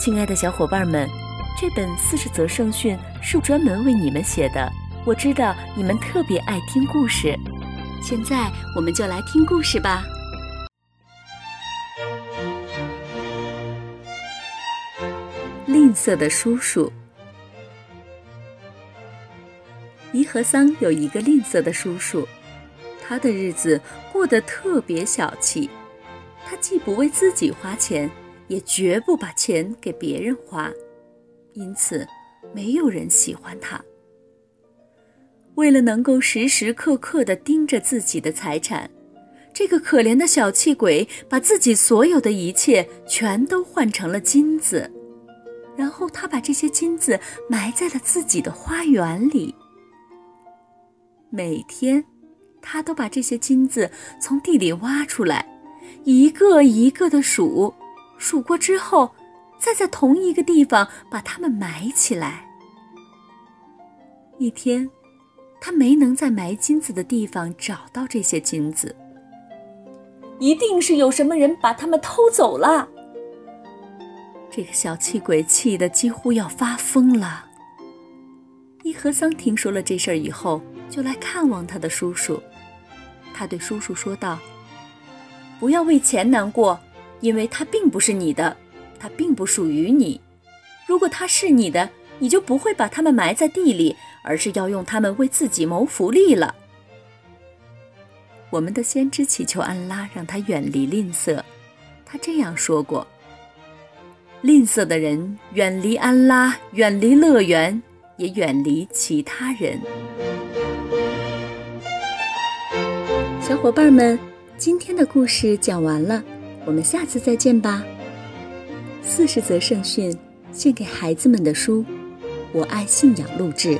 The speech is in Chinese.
亲爱的小伙伴们，这本四十则圣训是专门为你们写的。我知道你们特别爱听故事，现在我们就来听故事吧。吝啬的叔叔，伊和桑有一个吝啬的叔叔，他的日子过得特别小气，他既不为自己花钱。也绝不把钱给别人花，因此没有人喜欢他。为了能够时时刻刻地盯着自己的财产，这个可怜的小气鬼把自己所有的一切全都换成了金子，然后他把这些金子埋在了自己的花园里。每天，他都把这些金子从地里挖出来，一个一个地数。数过之后，再在同一个地方把它们埋起来。一天，他没能在埋金子的地方找到这些金子，一定是有什么人把它们偷走了。这个小气鬼气得几乎要发疯了。伊和桑听说了这事儿以后，就来看望他的叔叔。他对叔叔说道：“不要为钱难过。”因为它并不是你的，它并不属于你。如果它是你的，你就不会把它们埋在地里，而是要用它们为自己谋福利了。我们的先知祈求安拉让他远离吝啬，他这样说过：“吝啬的人远离安拉，远离乐园，也远离其他人。”小伙伴们，今天的故事讲完了。我们下次再见吧。四十则圣训，献给孩子们的书，我爱信仰录制。